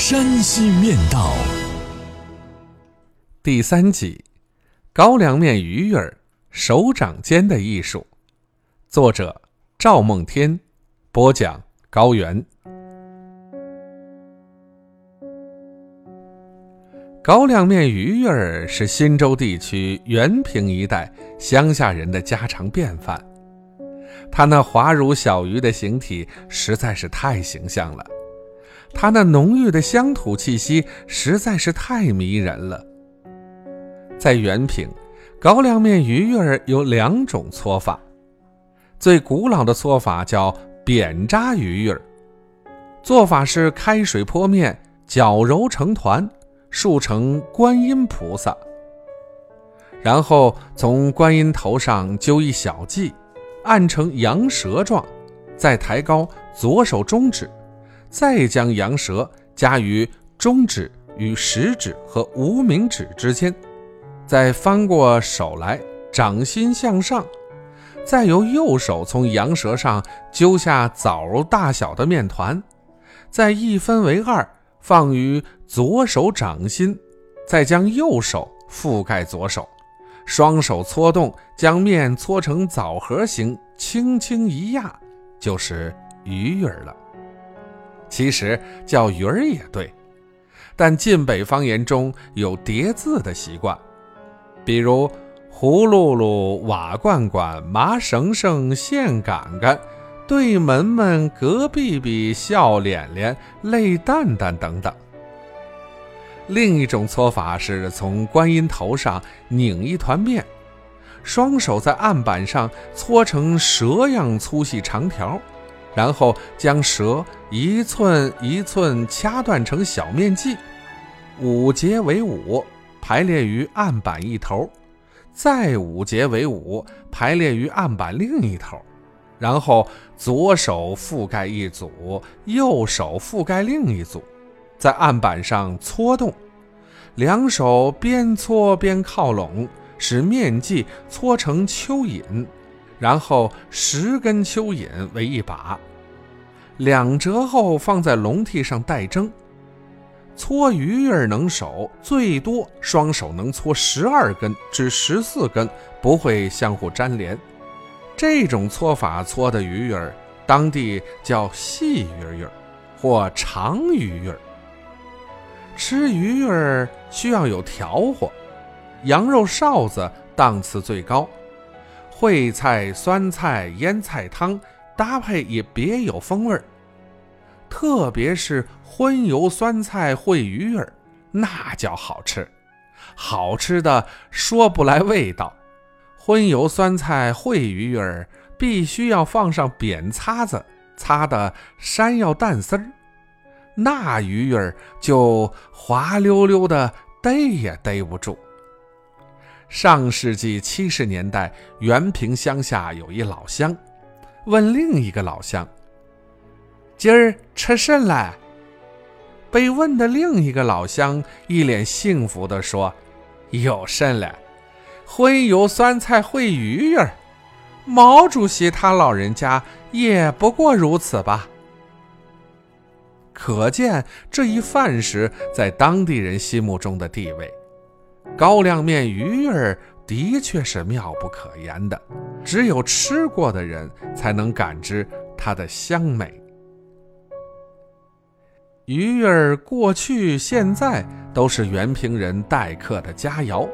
山西面道》第三集：高粱面鱼儿手掌间的艺术。作者：赵梦天，播讲：高原。高粱面鱼儿是忻州地区原平一带乡下人的家常便饭。它那滑如小鱼的形体实在是太形象了，它那浓郁的乡土气息实在是太迷人了。在原平，高粱面鱼儿有两种搓法，最古老的搓法叫扁扎鱼儿，做法是开水泼面，搅揉成团。竖成观音菩萨，然后从观音头上揪一小髻，按成羊舌状，再抬高左手中指，再将羊舌夹于中指与食指和无名指之间，再翻过手来，掌心向上，再由右手从羊舌上揪下枣大小的面团，再一分为二。放于左手掌心，再将右手覆盖左手，双手搓动，将面搓成枣核形，轻轻一压，就是鱼儿了。其实叫鱼儿也对，但晋北方言中有叠字的习惯，比如葫芦芦、瓦罐罐、麻绳绳、线杆杆。对门门、隔壁壁、笑脸脸、泪蛋蛋等等。另一种搓法是从观音头上拧一团面，双手在案板上搓成蛇样粗细长条，然后将蛇一寸一寸掐断成小面剂，五节为五，排列于案板一头，再五节为五，排列于案板另一头。然后左手覆盖一组，右手覆盖另一组，在案板上搓动，两手边搓边靠拢，使面剂搓成蚯蚓，然后十根蚯蚓为一把，两折后放在笼屉上待蒸。搓鱼儿能手，最多双手能搓十二根至十四根，不会相互粘连。这种搓法搓的鱼儿，当地叫细鱼儿，或长鱼儿。吃鱼儿需要有调和，羊肉臊子档次最高，烩菜、酸菜、腌菜汤搭配也别有风味儿。特别是荤油酸菜烩鱼儿，那叫好吃，好吃的说不来味道。荤油酸菜烩鱼儿必须要放上扁擦子，擦的山药蛋丝儿，那鱼儿就滑溜溜的，逮也逮不住。上世纪七十年代，原平乡下有一老乡，问另一个老乡：“今儿吃甚来？”被问的另一个老乡一脸幸福地说：“有甚来？”荤油酸菜烩鱼儿，毛主席他老人家也不过如此吧？可见这一饭食在当地人心目中的地位。高粱面鱼儿的确是妙不可言的，只有吃过的人才能感知它的香美。鱼儿过去现在都是原平人待客的佳肴。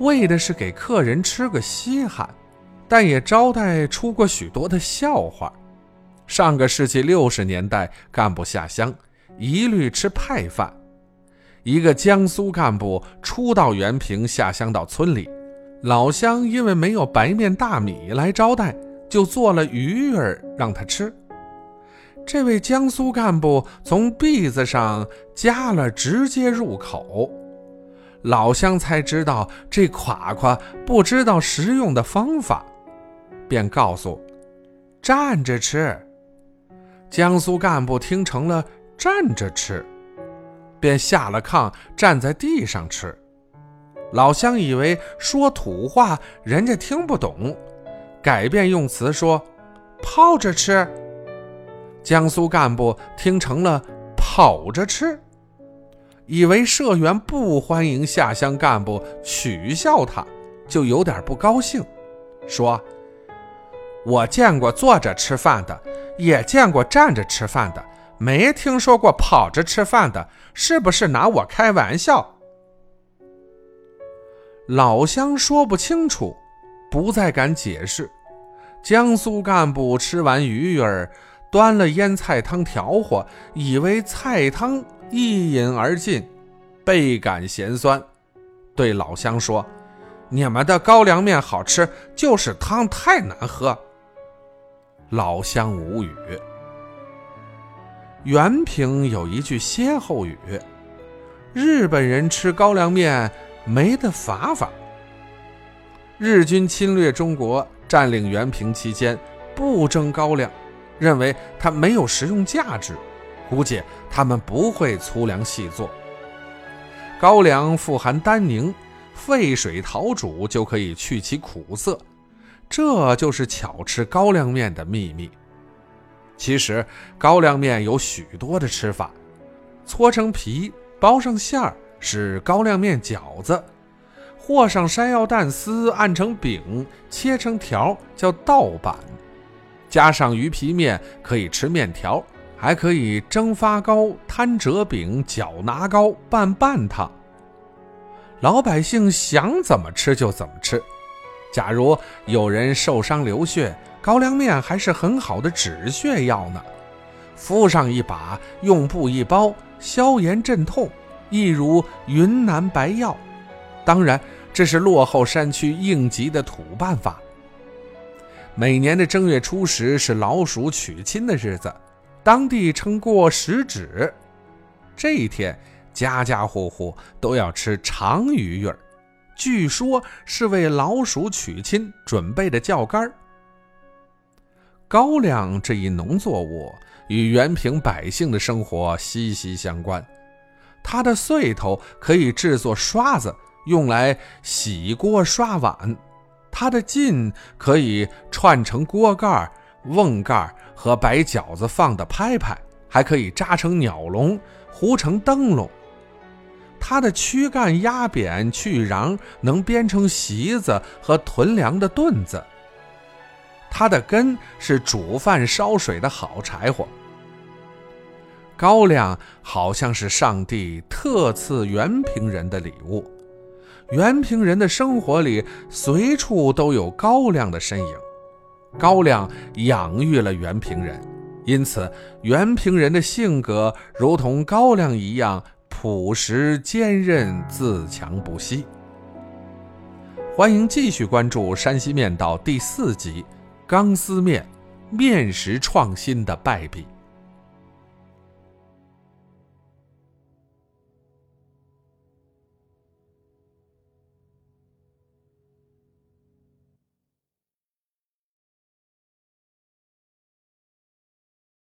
为的是给客人吃个稀罕，但也招待出过许多的笑话。上个世纪六十年代，干部下乡一律吃派饭。一个江苏干部初到原平下乡到村里，老乡因为没有白面大米来招待，就做了鱼儿让他吃。这位江苏干部从篦子上夹了，直接入口。老乡才知道这夸夸不知道食用的方法，便告诉：“站着吃。”江苏干部听成了站着吃，便下了炕，站在地上吃。老乡以为说土话，人家听不懂，改变用词说：“泡着吃。”江苏干部听成了跑着吃，以为社员不欢迎下乡干部，取笑他，就有点不高兴，说：“我见过坐着吃饭的。”也见过站着吃饭的，没听说过跑着吃饭的，是不是拿我开玩笑？老乡说不清楚，不再敢解释。江苏干部吃完鱼鱼儿，端了腌菜汤调和，以为菜汤一饮而尽，倍感咸酸，对老乡说：“你们的高粱面好吃，就是汤太难喝。”老乡无语。原平有一句歇后语：“日本人吃高粱面没得法法。”日军侵略中国、占领原平期间，不蒸高粱，认为它没有食用价值，估计他们不会粗粮细做。高粱富含单宁，沸水淘煮就可以去其苦涩。这就是巧吃高粱面的秘密。其实高粱面有许多的吃法：搓成皮，包上馅儿是高粱面饺子；和上山药蛋丝，按成饼，切成条叫稻板；加上鱼皮面可以吃面条，还可以蒸发糕、摊折饼、搅拿糕、拌拌汤。老百姓想怎么吃就怎么吃。假如有人受伤流血，高粱面还是很好的止血药呢。敷上一把，用布一包，消炎镇痛，一如云南白药。当然，这是落后山区应急的土办法。每年的正月初十是老鼠娶亲的日子，当地称过十指。这一天，家家户户都要吃长鱼儿。据说是为老鼠娶亲准备的钓竿高粱这一农作物与原平百姓的生活息息相关。它的穗头可以制作刷子，用来洗锅刷碗；它的茎可以串成锅盖、瓮盖和摆饺子放的拍拍，还可以扎成鸟笼、糊成灯笼。它的躯干压扁去瓤，能编成席子和囤粮的盾子。它的根是煮饭烧水的好柴火。高粱好像是上帝特赐原平人的礼物，原平人的生活里随处都有高粱的身影。高粱养育了原平人，因此原平人的性格如同高粱一样。朴实坚韧，自强不息。欢迎继续关注《山西面道》第四集《钢丝面》，面食创新的败笔。